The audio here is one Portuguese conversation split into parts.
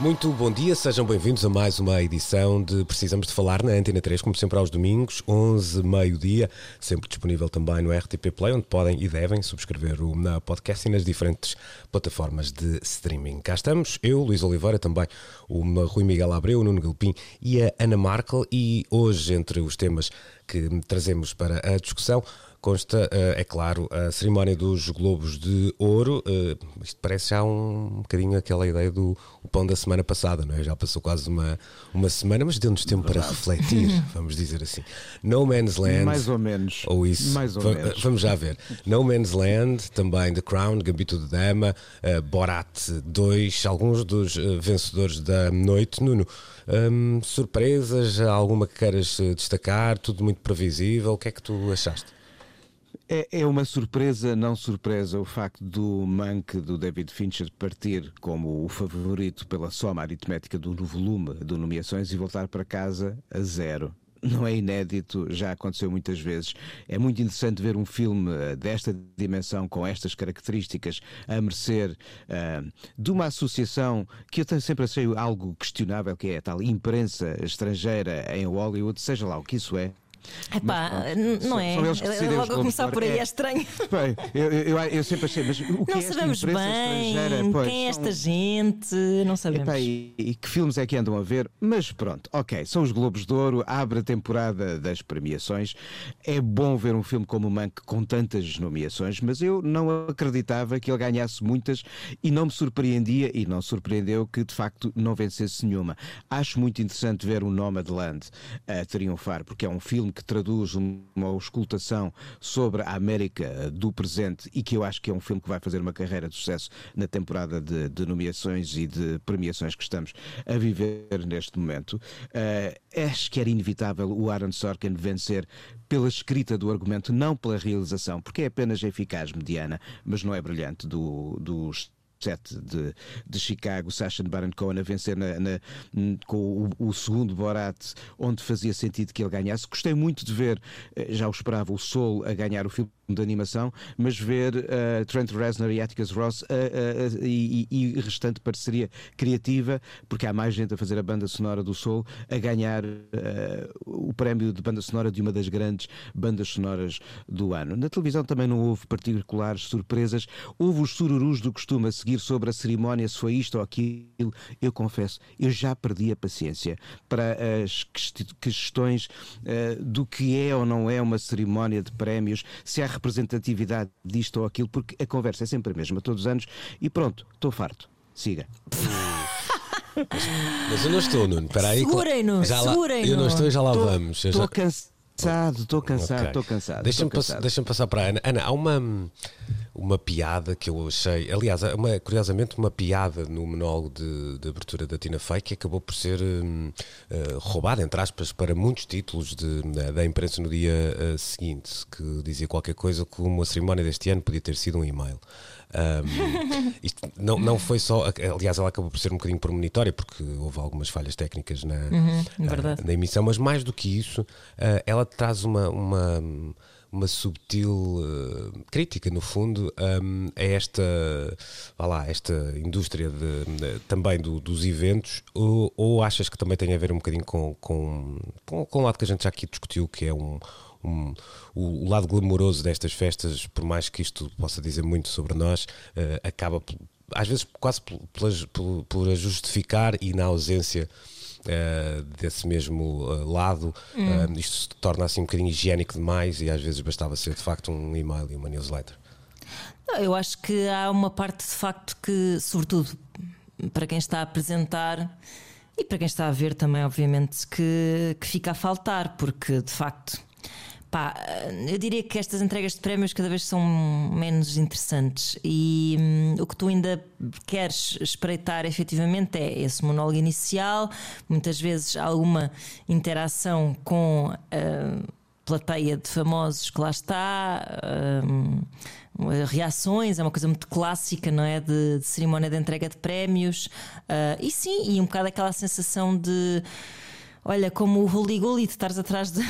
Muito bom dia, sejam bem-vindos a mais uma edição de Precisamos de Falar na Antena 3, como sempre aos domingos, 11, meio-dia, sempre disponível também no RTP Play, onde podem e devem subscrever o na podcast e nas diferentes plataformas de streaming. Cá estamos, eu, Luís Oliveira, também o Rui Miguel Abreu, o Nuno Galpim e a Ana Markel, e hoje, entre os temas que trazemos para a discussão, consta, é claro, a cerimónia dos Globos de Ouro. Isto parece já um bocadinho aquela ideia do pão da semana passada, não é? Já passou quase uma, uma semana, mas deu-nos tempo para refletir, vamos dizer assim. No Man's Land. Mais ou menos. Ou isso. Mais ou menos. Vamos já ver. No Man's Land, também The Crown, Gambito de Dama, uh, Borat 2, alguns dos uh, vencedores da noite. Nuno, hum, surpresas, alguma que queiras destacar? Tudo muito previsível. O que é que tu achaste? É, é uma surpresa, não surpresa, o facto do Mank, do David Fincher, partir como o favorito pela soma aritmética do volume de nomeações e voltar para casa a zero. Não é inédito, já aconteceu muitas vezes. É muito interessante ver um filme eh, desta dimensão, com estas características, a merecer ah, de uma associação que eu sempre achei algo questionável, que é a tal imprensa estrangeira em Hollywood, seja lá o que isso é. Epá, Mas, n- pronto, não são- é? são Logo a começar por aí Ouro. é estranho. Bem, eu, eu, eu sempre achei, mas o que Não é esta sabemos bem? Pois, quem é são- esta gente, não sabemos. Epá, e, e que filmes é que andam a ver? Mas pronto, ok, são os Globos de Ouro, abre a temporada das premiações. É bom ver um filme como o Mank com tantas nomeações, mas eu não acreditava que ele ganhasse muitas e não me surpreendia, e não surpreendeu que de facto não vencesse nenhuma. Acho muito interessante ver o Nomadland a triunfar, porque é um filme que traduz um- uma auscultação sobre a América do presente e que eu acho que é um filme que vai fazer uma carreira de sucesso na temporada de, de nomeações e de premiações que estamos a viver neste momento. Eh, acho que era inevitável o Aaron Sorkin vencer pela escrita do argumento, não pela realização, porque é apenas eficaz, mediana, mas não é brilhante do, dos sete de, de Chicago, Sacha Baron Cohen a vencer na- na- com o, o segundo Borat, onde fazia sentido que ele ganhasse. Gostei muito de ver, eh, já o esperava, o Soul a ganhar o filme de animação, mas ver eh, Trent Reznor e Atticus Ross eh, eh, e, e, restante parceria criativa, porque há mais gente a fazer a banda sonora do Soul, a ganhar o prémio de banda sonora de uma das grandes bandas sonoras do ano. Na televisão também não houve particulares surpresas, houve os sururus do costume a seguir sobre a cerimónia, se foi isto ou aquilo. Eu confesso, eu já perdi a paciência para as questões eh, do que é ou não é uma cerimónia de prémios, se há representatividade disto ou aquilo, porque a conversa é sempre a mesma todos os anos e pronto, estou farto. Siga. Mas eu não estou, Nuno. Espera aí. Segurem-no, Já lá- segurem-no. Eu não estou e já lá Tô- vamos. Estou já- cansado, estou cansado, estou cansado. Deixa-me pass- cansado. deixa-me passar para a Ana. Ana, há uma, uma piada que eu achei, aliás, uma, curiosamente, uma piada no monólogo de, de abertura da Tina Fey que acabou por ser eh, roubada, entre aspas, para muitos títulos de- da, da imprensa no dia eh, seguinte, que dizia qualquer coisa como a cerimónia deste ano podia ter sido um e-mail. Hum, isto não, não foi só, aliás, ela acabou por ser um bocadinho premonitória porque houve algumas falhas técnicas na, verdade. ah, na emissão, mas mais do que isso, ah, ela traz uma, uma, uma subtil ah, crítica, no fundo, hum, a esta, vá lá, esta indústria de- de- também do- dos eventos, ou, ou achas que também tem a ver um bocadinho com, com, com, com o lado que a gente já aqui discutiu, que é um. Um- o, lado glamouroso destas festas, por mais que isto possa dizer muito sobre nós, ah, acaba às vezes quase por, por, a justificar e na ausência eh, desse mesmo eh, lado, eh, isto se torna assim um bocadinho higiênico demais e às vezes bastava ser de facto um e-mail e uma newsletter. Não, Eu acho que há uma parte de facto que, sobretudo para quem está a apresentar e para quem está a ver também, obviamente, que, que fica a faltar, porque de facto Pá, eu diria que estas entregas de prémios cada vez são menos interessantes e hum, o que tu ainda queres espreitar efetivamente é esse monólogo inicial, muitas vezes alguma interação com a plateia de famosos que lá está. hum, reações, é uma coisa muito clássica, não é? De, de cerimónia de entrega de prémios, Ah, e sim, e um bocado aquela sensação de olha, como o Holy Gully, de estares atrás de.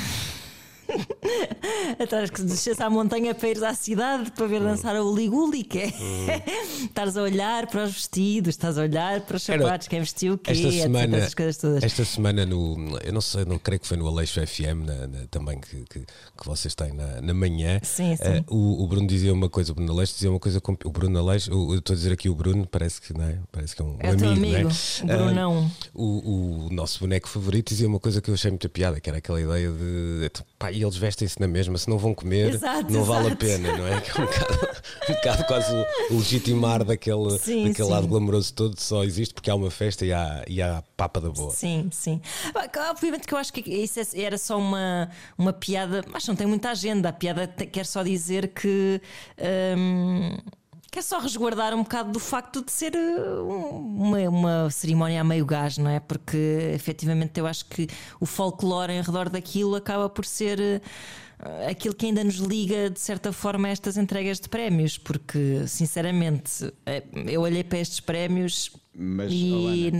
Atrás que desces à montanha para ires à cidade para ver dançar o Liguli, que é estás a olhar para os vestidos, estás a olhar para os sapatos, quem vestiu o quê, Esta semana, essas coisas todas. esta semana no, eu não sei, não creio que foi no Aleixo FM na- na- também que, que, que vocês têm na, na manhã. Sim, sim. Eh, o, o Bruno dizia uma coisa, o Bruno Aleixo dizia uma coisa, com- o Bruno Aleixo, eu estou a dizer aqui o Bruno, parece que não é, parece que é um, É um amigo, amigo, não é? o Brunão. Ah, o, o nosso boneco favorito dizia uma coisa que eu achei muita piada, que era aquela ideia de pá, e eles vestem-se na mesma, se não vão comer, Exato, não vale a exato. pena, não é? Que é um bocado, um bocado quase legitimar daquele, Sim, daquele sim. lado glamouroso todo, só existe porque há uma festa e há, e há papa da boa. Sim, sim. Obviamente que eu acho que isso é- era só uma, uma piada, mas não tem muita agenda. A piada quer só dizer que. hum, Quer só resguardar um bocado do facto de ser um- uma, uma cerimónia a meio gás, não é? Porque efetivamente eu acho que o folclore em redor daquilo acaba por ser uh, aquilo que ainda nos liga de certa forma a estas entregas de prémios, porque sinceramente eh, eu olhei para estes prémios Mas, e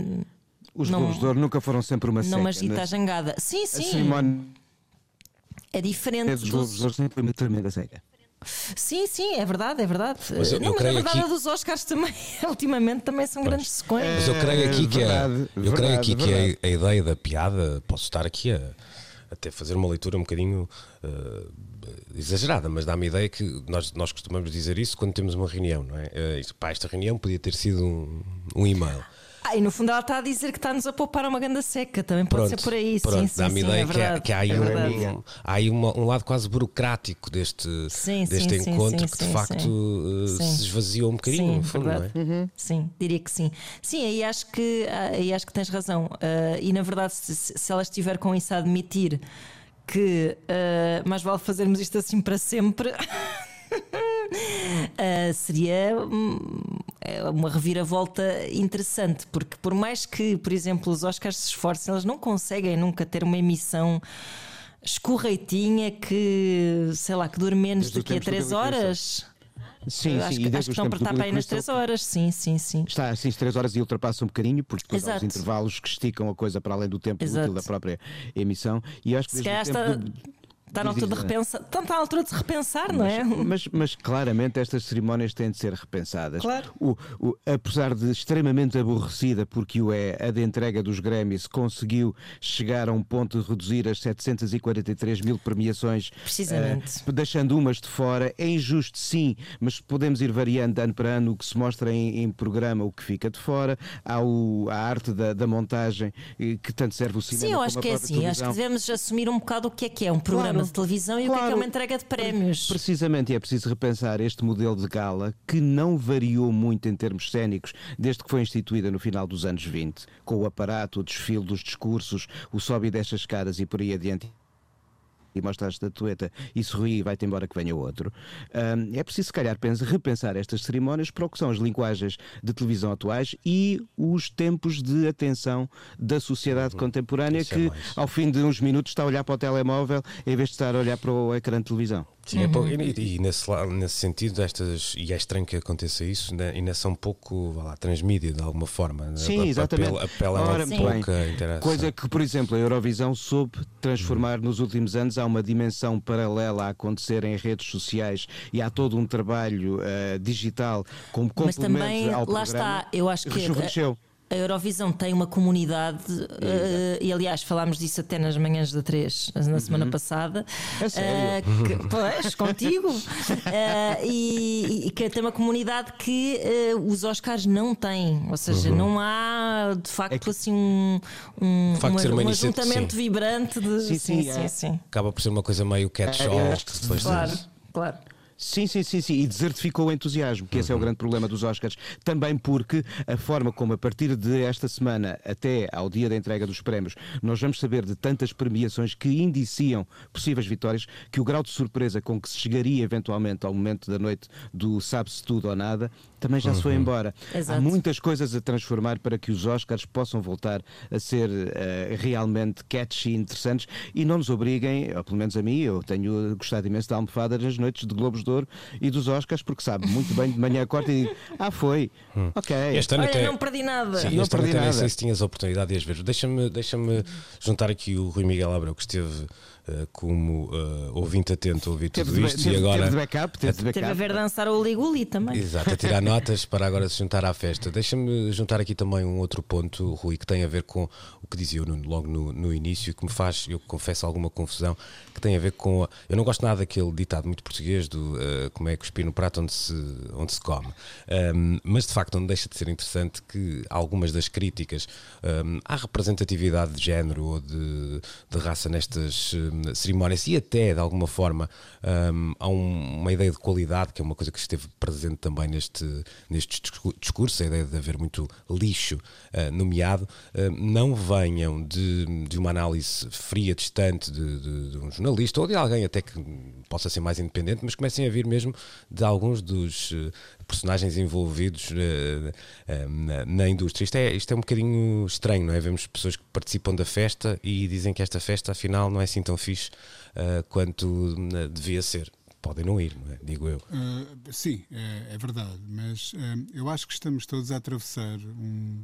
Os não- Globos de Ouro nunca foram sempre uma não seca. me agita a né? jangada. Sim, A sim. cerimónia É diferente. dos Globos Dos... de Ouro sempre foi uma tremenda seca. Sim, sim, é verdade, é verdade. Mas eu- eu não, mas creio a verdade aqui- é dos Oscars também, ultimamente, também são grandes secões. Mas eu creio aqui que, a, verdade, eu creio verdade, aqui que verdade. a, a ideia da piada, posso estar aqui a até fazer uma leitura um bocadinho eh, exagerada, mas dá-me a ideia que nós, nós costumamos dizer isso quando temos uma reunião, não é? Isto, pá, esta reunião podia ter sido um, um e-mail. Ah, e no fundo ela está a dizer que está-nos a poupar uma ganda seca, também pode Pronto, ser por aí. pronto, sim, sim, dá-me sim, ideia é que, há, que há aí, é um, um- há aí uma- um lado quase burocrático deste, Sim, deste sim, encontro sim, que de sim, facto sim. eh, se esvaziou um bocadinho, Sim, no fundo, verdade. não é? Sim, diria que sim. Sim, aí acho que, aí acho que tens razão. Ah, e na verdade, se, se ela estiver com isso a admitir que ah, mais vale fazermos isto assim para sempre. ah, seria hum, é uma reviravolta interessante, porque por mais que, por exemplo, os Oscars se esforcem, eles não conseguem nunca ter uma emissão escorreitinha que, sei lá, que dure menos do que a tempo do 3 Billy Crystal. horas. Sim, Eu acho sim, que, e acho que estão do estar para aí nas Crystal 3 horas. Sim, sim, sim. Está assim às 3 horas e ultrapassa um bocadinho, porque depois há os intervalos que esticam a coisa para além do tempo Exato. útil da própria emissão. E acho que desde o está, tempo do- está na altura de diz, repensar. Está na altura de se repensar, não é? Mas, mas claramente estas cerimónias têm de ser repensadas. Claro. O, o- apesar de extremamente aborrecida, porque o é, a de entrega dos Grammys conseguiu chegar a um ponto de reduzir as 743 mil premiações, Precisamente. eh, deixando umas de fora. É injusto, sim, mas podemos ir variando de ano para ano o que se mostra em, em programa, o que fica de fora. Há o- a arte da, da montagem, eh, que tanto serve o cinema Sim, eu acho que é assim. Acho que televisão. devemos assumir um bocado o que é que é um programa Claro. De televisão e o que é que é Claro. uma entrega de prémios. Precisamente, e é preciso repensar este modelo de gala que não variou muito em termos cénicos desde que foi instituída no final dos anos 20, com o aparato, o desfile dos discursos, o sobe e desce as escadas e por aí adiante. E mostra a estatueta e sorri e vai-te embora que venha outro. Ahm, é preciso, se calhar, pense- repensar estas cerimónias para o que são as linguagens de televisão atuais e os tempos de atenção da sociedade contemporânea Isso é que, mais. ao fim de uns minutos, está a olhar para o telemóvel em vez de estar a olhar para o ecrã de televisão. Sim, é pouco- e, e nesse, nesse sentido, estas, e é estranho que aconteça isso, né, ainda são um pouco vá lá, transmídia de alguma forma. né? Sim, A- exatamente. Apela, a muito pouca bem. interação. Coisa que, por exemplo, a Eurovisão soube transformar nos últimos anos. Há uma dimensão paralela a acontecer em redes sociais e há todo um trabalho eh, digital como Mas complemento também, ao lá programa. está, eu acho que Rejuvenesceu. A Eurovisão tem uma comunidade, eh, e aliás falámos disso até nas manhãs da 3, na semana passada. A sério? eh, que- pois, contigo. Eh, e, e que tem uma comunidade que os Oscars não têm. Ou seja, não há de facto assim um, um, facto de ser uma um iniciativa- ajuntamento sim. vibrante de. Sim, sim, é. sim. Acaba por ser uma coisa meio catch-all. É, é, depois Claro, claro. Sim, sim, sim, sim. E desertificou o entusiasmo, que esse é o grande problema dos Oscars. Também porque a forma como, a partir de esta semana até ao dia da entrega dos prémios, nós vamos saber de tantas premiações que indiciam possíveis vitórias, que o grau de surpresa com que se chegaria eventualmente ao momento da noite do sabe-se tudo ou nada, também já se foi embora. Exato. Há muitas coisas a transformar para que os Oscars possam voltar a ser eh, realmente catchy, interessantes e não nos obriguem, ou pelo menos a mim, eu tenho gostado imenso da almofada nas noites de Globos de Ouro e dos Oscars, porque sabe muito bem de manhã acorda e digo, ah, foi, ok. Este ano Olha, até. não perdi nada. Sim, Não este ano perdi até nem nada. sei se tinhas a oportunidade de as ver. Deixa-me deixa juntar aqui o Rui Miguel Abreu, que esteve como eh, ouvinte atento a ouvir Teve tudo de, isto teve, e agora. teve de backup, teve a backup. ver dançar o Liguli também. Exato, a tirar notas para agora se juntar à festa. Deixa-me juntar aqui também um outro ponto, Rui, que tem a ver com o que dizia o Nuno logo no, no início, que me faz, eu confesso, alguma confusão, que tem a ver com. a- eu não gosto nada daquele ditado muito português do eh, como é cuspir no prato onde se, onde se come. Ahm, mas de facto não deixa de ser interessante que algumas das críticas ahm, à representatividade de género ou de, de raça nestas hum, cerimónias e até de alguma forma hum, há um- uma ideia de qualidade que é uma coisa que esteve presente também neste, neste discu- discurso, a ideia de haver muito lixo ah, nomeado, ah, não venham de, de uma análise fria, distante de, de- de um jornalista ou de alguém até que possa ser mais independente, mas comecem a vir mesmo de alguns dos eh, personagens envolvidos eh, eh, na, na indústria. Isto é, isto é um bocadinho estranho, não é? Vemos pessoas que participam da festa e dizem que esta festa afinal não é assim tão fixe eh, quanto devia ser. Podem não ir, não é? digo eu. Uh, sim, é, é verdade, mas eu acho que estamos todos a atravessar um,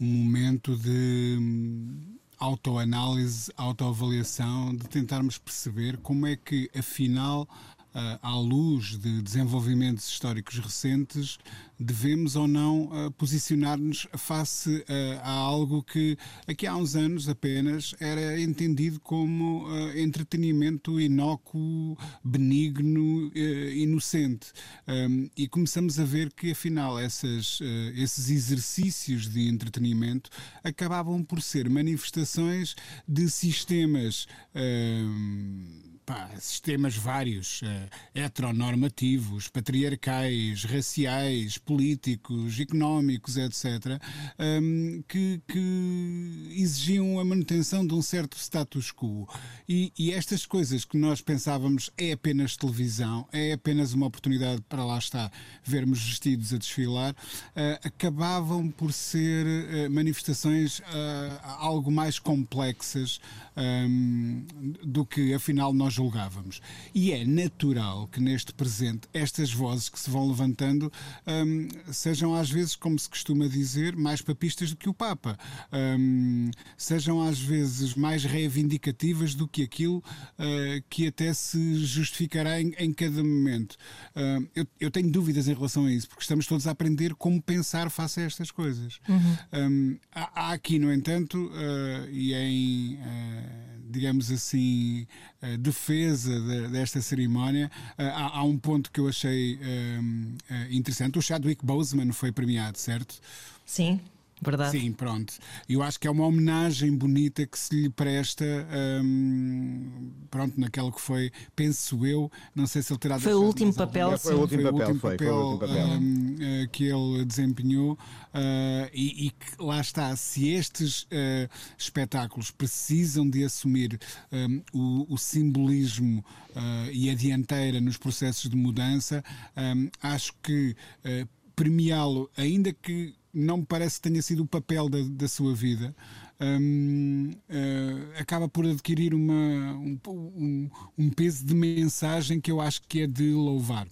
um momento de hum, autoanálise, autoavaliação, de tentarmos perceber como é que, afinal, uh, à luz de desenvolvimentos históricos recentes, devemos ou não uh, posicionar-nos face uh, a algo que aqui há uns anos apenas era entendido como entretenimento inócuo, benigno, inocente. Um, e começamos a ver que afinal essas, esses exercícios de entretenimento acabavam por ser manifestações de sistemas. um, pá, sistemas vários, eh, heteronormativos, patriarcais, raciais, políticos, económicos, etc., hum, que, que exigiam a manutenção de um certo status quo. E, e estas coisas que nós pensávamos é apenas televisão, é apenas uma oportunidade para lá estar, vermos vestidos a desfilar, eh, acabavam por ser eh, manifestações algo mais complexas hum, do que afinal nós julgávamos. E é natural que neste presente estas vozes que se vão levantando hum, sejam às vezes, como se costuma dizer, mais papistas do que o Papa. Hum, sejam às vezes mais reivindicativas do que aquilo uh, que até se justificará em, em cada momento. Uh, eu, eu tenho dúvidas em relação a isso, porque estamos todos a aprender como pensar face a estas coisas. Um, há, há aqui, no entanto, uh, e em, uh, digamos assim, defesa de- desta cerimónia, uh, há, há um ponto que eu achei um, uh, interessante. O Chadwick Boseman foi premiado, certo? Sim, verdade. Sim, pronto. Eu acho que é uma homenagem bonita que se lhe presta, hum, pronto, naquela que foi, penso eu, não sei se ele terá Foi o último papel, Foi o último papel, foi, foi o último papel. hum, eh, que ele desempenhou eh, e, e que lá está, se estes eh, espetáculos precisam de assumir hum, o, o simbolismo e a dianteira nos processos de mudança, hum, acho que premiá-lo, ainda que não me parece que tenha sido o papel da, da sua vida, hum, eh, acaba por adquirir uma, um, um- um peso de mensagem que eu acho que é de louvar.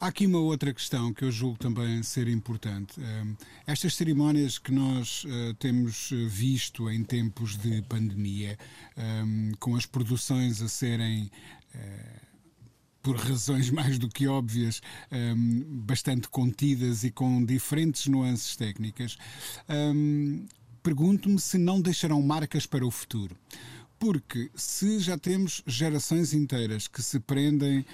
Há aqui uma outra questão que eu julgo também ser importante. Hum, Estas cerimónias que nós eh, temos eh, visto em tempos de pandemia, hum, com as produções a serem por razões mais do que óbvias, hum, bastante contidas e com diferentes nuances técnicas, hum, pergunto-me se não deixarão marcas para o futuro. Porque se já temos gerações inteiras que se prendem uh,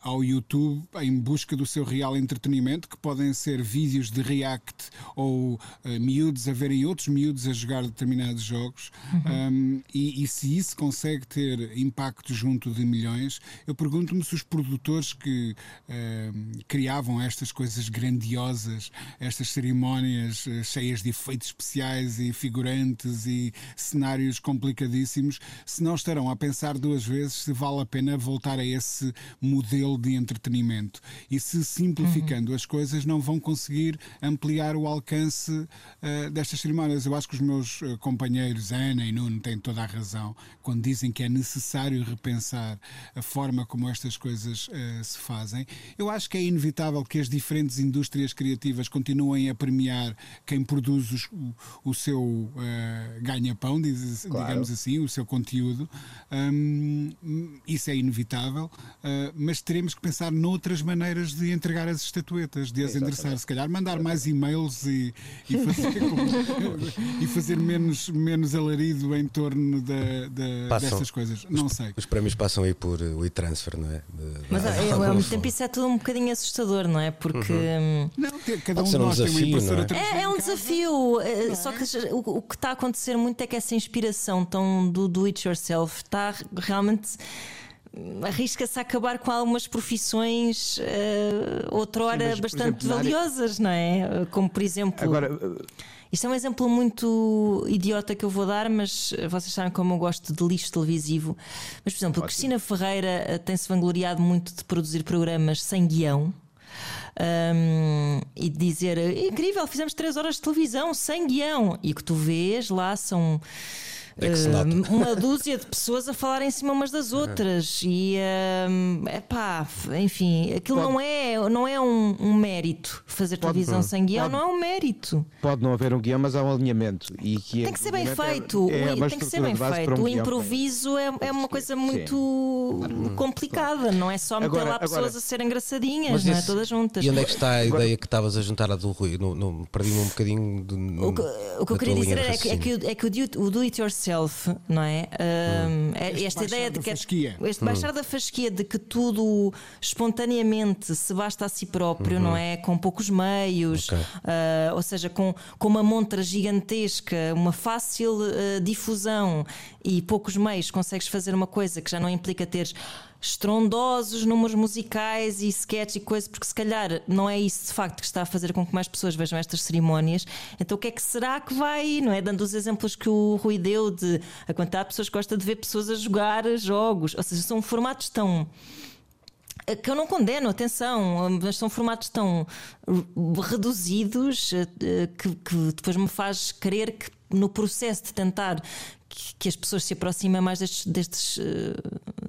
ao YouTube em busca do seu real entretenimento, que podem ser vídeos de react ou uh, miúdos a verem outros miúdos a jogar determinados jogos, uhum. um, e, e, se isso consegue ter impacto junto de milhões, eu pergunto-me se os produtores que uh, criavam estas coisas grandiosas, estas cerimónias uh, cheias de efeitos especiais e figurantes e cenários complicadíssimos, se não estarão a pensar duas vezes se vale a pena voltar a esse modelo de entretenimento. E se simplificando uhum. as coisas não vão conseguir ampliar o alcance uh, destas cerimónias. Eu acho que os meus uh, companheiros, Ana e Nuno, têm toda a razão quando dizem que é necessário repensar a forma como estas coisas uh, se fazem. Eu acho que é inevitável que as diferentes indústrias criativas continuem a premiar quem produz os, o, o, seu ganha-pão, diz, claro. digamos assim, o seu conteúdo. Um, isso é inevitável, uh, mas teremos que pensar noutras maneiras de entregar as estatuetas, de as endereçar. Se calhar mandar mais e-mails e, e fazer, e fazer menos, menos alarido em torno da, da, dessas coisas. Não os, sei. Os prémios passam aí por o e-transfer, não é? De, mas é, ao mesmo tempo isso é tudo um bocadinho assustador, não é? Porque. Uhum. Não, cada um de nós um desafio, tem uma impressora é? é, é um desafio. É? Só que o, o que está a acontecer muito é que essa inspiração tão do do it yourself está realmente arrisca-se a acabar com algumas profissões uh, outrora Sim, bastante exemplo, valiosas, área... não é? Como por exemplo. Agora. Isto é um exemplo muito idiota que eu vou dar, mas vocês sabem como eu gosto de lixo televisivo. Mas, por exemplo, Ótimo. Cristina Ferreira eh, tem-se vangloriado muito de produzir programas sem guião. Um, e de dizer incrível, fizemos 3 horas de televisão sem guião, e o que tu vês lá são é uh, uma dúzia de pessoas a falar em cima umas das outras e é pá, enfim, aquilo pode, não é, não é um, um mérito fazer pode, televisão sem guião, pode, não é um mérito. Pode não haver um guião, mas há um alinhamento e que é tem que ser bem é- feito. É, é tem que ser bem feito. Um o improviso é, é uma coisa muito sim. complicada, não é só meter agora, lá pessoas agora, a serem engraçadinhas, não é? Todas juntas. E onde é que está a agora, ideia que estavas a juntar a do Rui? Perdi-me um bocadinho. De, o, que, o que eu queria dizer é que, é que, é que o do it yourself self, não é? Um, é esta ideia de que fasquia. este baixar hum. da fasquia de que tudo espontaneamente se basta a si próprio, uhum. não é? Com poucos meios, okay. uh, ou seja, com, com uma montra gigantesca, uma fácil uh, difusão e poucos meios, consegues fazer uma coisa que já não implica teres estrondosos números musicais e sketches e coisas, porque se calhar não é isso de facto que está a fazer com que mais pessoas vejam estas cerimónias. Então o que é que será que vai, não é? Dando os exemplos que o Rui deu de a quantidade de pessoas gosta de ver pessoas a jogar jogos, ou seja, são formatos tão que eu não condeno, atenção, mas são formatos tão reduzidos eh, que, que depois me faz crer que no processo de tentar que, que as pessoas se aproximem mais destes, destes, eh,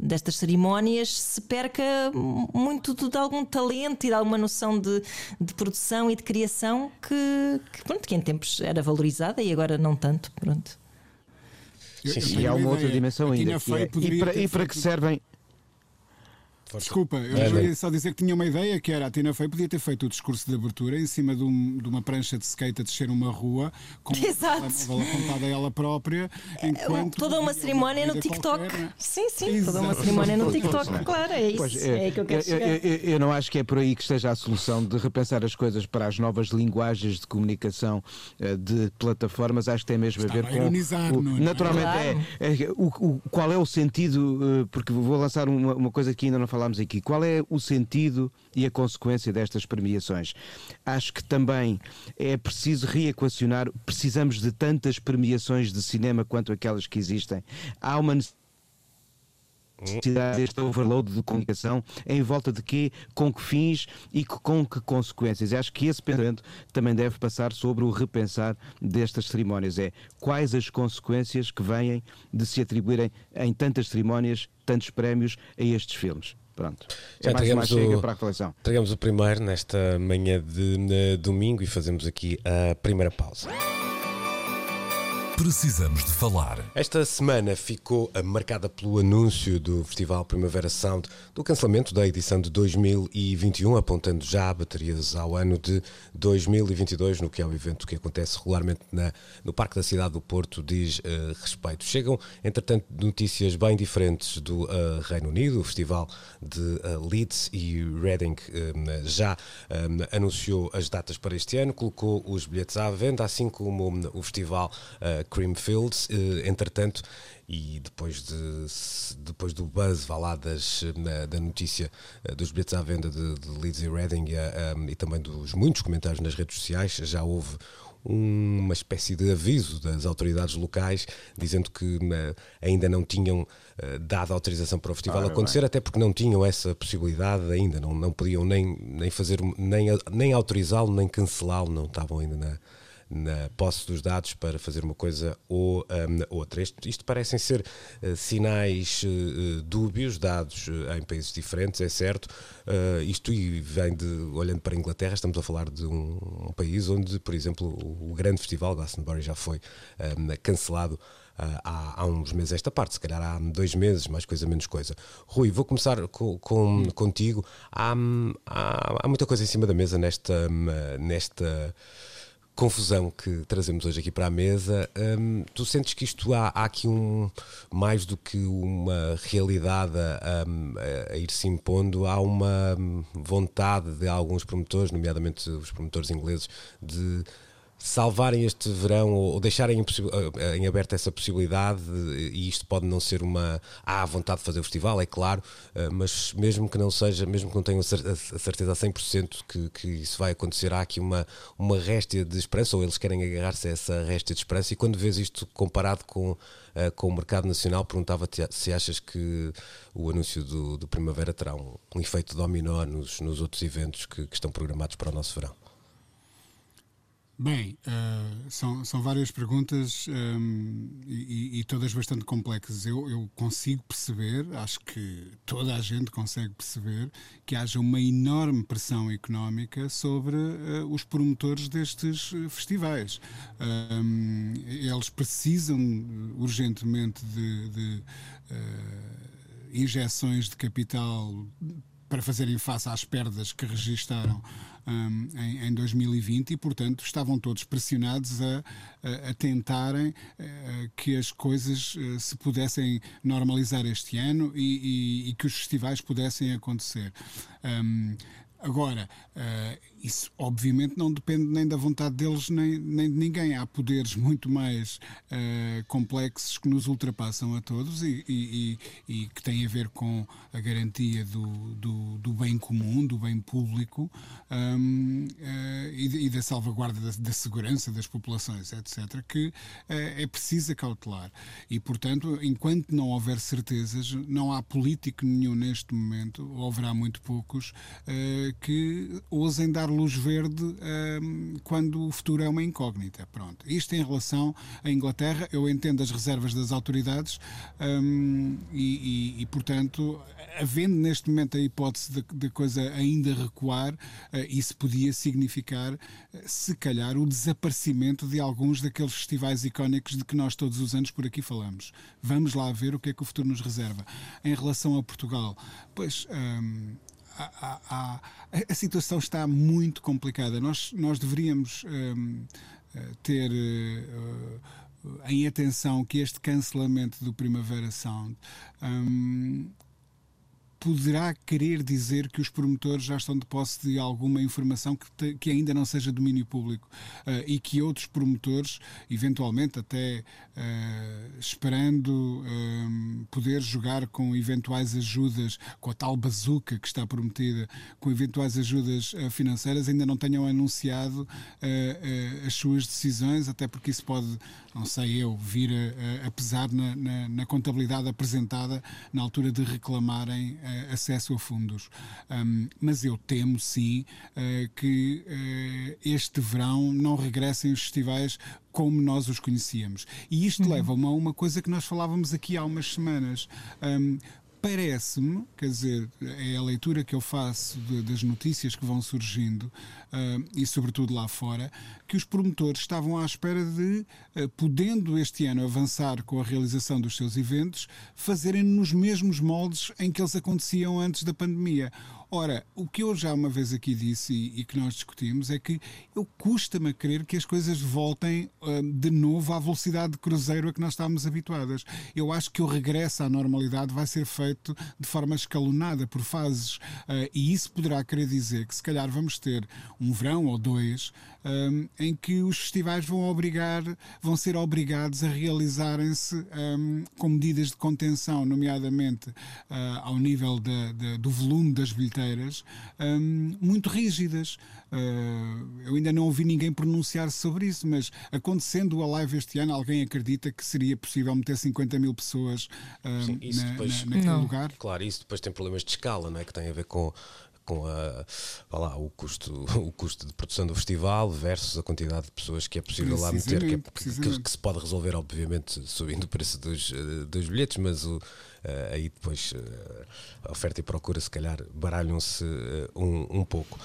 destas cerimónias se perca muito de, de, algum talento e de alguma noção de, de produção e de criação que, que, pronto, que em tempos era valorizada e agora não tanto. Pronto. Sim, sim. E há uma outra dimensão ainda. Que é, e, para, e para que servem Força. Desculpa, eu é, ia só dizer que tinha uma ideia que era a Tina Fey podia ter feito o discurso de abertura em cima de, um, de uma prancha de skate a descer uma rua com Exato. uma apontada a ela própria. É, enquanto toda uma cerimónia no TikTok. Qualquer, né? Sim, sim, Exato. toda uma cerimónia no TikTok, claro, é isso. Pois, é, é que eu quero eu, eu, eu, eu, não acho que é por aí que esteja a solução de repensar as coisas para as novas linguagens de comunicação eh, de plataformas. Acho que tem mesmo Está a ver com. Ironizar, o, não, é? naturalmente, claro. é, é o, o, qual é o sentido, eh, porque vou lançar uma, uma coisa que ainda não falámos aqui. Qual é o sentido e a consequência destas premiações. Acho que também é preciso reequacionar, precisamos de tantas premiações de cinema quanto aquelas que existem. Há uma necessidade deste overload de comunicação em volta de quê, com que fins e com que consequências. E acho que esse pensamento também deve passar sobre o repensar destas cerimónias. É quais as consequências que vêm de se atribuírem em tantas cerimónias, tantos prémios a estes filmes. Pronto. Já é mais o, para a coleção. Tragamos o primeiro nesta manhã de, de domingo e fazemos aqui a primeira pausa. Precisamos de falar. Esta semana ficou marcada pelo anúncio do Festival Primavera Sound do cancelamento da edição de 2021, apontando já baterias ao ano de 2022, no que é um evento que acontece regularmente na, no Parque da Cidade do Porto, diz uh, respeito. Chegam, entretanto, notícias bem diferentes do uh, Reino Unido. O Festival de uh, Leeds e Reading já anunciou as datas para este ano, colocou os bilhetes à venda, assim como o Festival Creamfields, eh, entretanto, e depois, de, depois do buzz vá lá das, da notícia eh, dos bilhetes à venda de, de Leeds e Reading e, um, e também dos muitos comentários nas redes sociais, já houve uma espécie de aviso das autoridades locais dizendo que ainda não tinham dado autorização para o festival acontecer, bem. até porque não tinham essa possibilidade ainda, não, não podiam nem, nem fazer, nem, nem autorizá-lo, nem cancelá-lo, não estavam ainda na, na posse dos dados para fazer uma coisa ou um, outra. Isto, isto, parecem ser uh, sinais uh, dúbios dados uh, em países diferentes, é certo. isto vem de, olhando para a Inglaterra, estamos a falar de um, um país onde, por exemplo, o, o, grande festival Glastonbury já foi um, cancelado. Há, há, uns meses esta parte, se calhar há dois meses, mais coisa, menos coisa. Rui, vou começar com, com contigo. Há, há, há, muita coisa em cima da mesa nesta, nesta confusão que trazemos hoje aqui para a mesa, hum, tu sentes que isto há, há, aqui um mais do que uma realidade a, hum, a, a ir se impondo, há uma hum, vontade de alguns promotores, nomeadamente os promotores ingleses, de salvarem este verão ou deixarem em, eh, em aberto essa possibilidade, e isto pode não ser uma. Há vontade de fazer o festival, é claro, eh, mas mesmo que não seja, mesmo que não tenham a certeza a 100% que, que isso vai acontecer, há aqui uma, uma réstia de esperança, ou eles querem agarrar-se a essa réstia de esperança, e quando vês isto comparado com, eh, com o mercado nacional, perguntava-te se achas que o anúncio do, do Primavera terá um, um efeito dominó nos, nos outros eventos que, que estão programados para o nosso verão. Bem, uh, são, são várias perguntas um, ehm, e, e, todas bastante complexas. Eu, eu, consigo perceber, acho que toda a gente consegue perceber, que haja uma enorme pressão económica sobre uh, os promotores destes festivais. Um, ehm, eles precisam urgentemente de, de uh, injeções de capital para fazerem face às perdas que registaram um, em, em, 2020 e, portanto, estavam todos pressionados a, a, a tentarem uh, que as coisas uh, se pudessem normalizar este ano e, e, e, que os festivais pudessem acontecer. Um, agora, uh, isso, obviamente, não depende nem da vontade deles nem, nem de ninguém. Há poderes muito mais uh, complexos que nos ultrapassam a todos e, e, e, que têm a ver com a garantia do, do, do bem comum, do bem público um, uh, eh, e, da salvaguarda da, da, segurança das populações, etc., que uh, é preciso cautelar. E, portanto, enquanto não houver certezas, não há político nenhum neste momento, ou haverá muito poucos, que ousem dar luz verde um, quando o futuro é uma incógnita. Pronto. Isto em relação à Inglaterra, eu entendo as reservas das autoridades um, e, e, e, portanto, havendo neste momento a hipótese de coisa ainda recuar, uh, isso podia significar, uh, se calhar, o desaparecimento de alguns daqueles festivais icónicos de que nós todos os anos por aqui falamos. Vamos lá ver o que é que o futuro nos reserva. Em relação a Portugal, pois. Um, a, a, a, situação está muito complicada. Nós, nós deveríamos um, eh, ter uh, em atenção que este cancelamento do Primavera Sound um, poderá querer dizer que os promotores já estão de posse de alguma informação que, te, que ainda não seja domínio público uh, e que outros promotores, eventualmente até uh, esperando um, poder jogar com eventuais ajudas, com a tal bazuca que está prometida, com eventuais ajudas uh, financeiras, ainda não tenham anunciado as suas decisões, até porque isso pode, não sei eu, vir a, a pesar na, na, na contabilidade apresentada na altura de reclamarem acesso a fundos. Um, mas eu temo, sim, uh, que uh, este verão não regressem os festivais como nós os conhecíamos. E isto uhum. leva-me a uma coisa que nós falávamos aqui há umas semanas. Um, parece-me, quer dizer, é a leitura que eu faço de, das notícias que vão surgindo uh, e, sobretudo, lá fora, que os promotores estavam à espera de, uh, podendo este ano avançar com a realização dos seus eventos, fazerem nos mesmos moldes em que eles aconteciam antes da pandemia. Ora, o que eu já uma vez aqui disse e, e que nós discutimos é que eu custa-me a crer que as coisas voltem uh, de novo à velocidade de cruzeiro a que nós estávamos habituadas. Eu acho que o regresso à normalidade vai ser feito de forma escalonada, por fases, uh, e isso poderá querer dizer que se calhar vamos ter um verão ou dois um, em que os festivais vão obrigar, vão ser obrigados a realizarem-se um, com medidas de contenção, nomeadamente uh, ao nível de, de, do volume das bilheteiras, um, muito rígidas. Uh, eu ainda não ouvi ninguém pronunciar-se sobre isso, mas acontecendo a live este ano, alguém acredita que seria possível meter 50 mil pessoas uh, Sim, na, depois, na, naquele não. lugar? Claro, isso depois tem problemas de escala, não é? que tem a ver com com a, lá, o, custo, o custo de produção do festival versus a quantidade de pessoas que é possível lá meter, que, é, que, que, se pode resolver, obviamente, subindo o preço dos, eh, dos bilhetes, mas o, Uh, aí depois uh, a oferta e procura se calhar baralham-se uh, um, um pouco.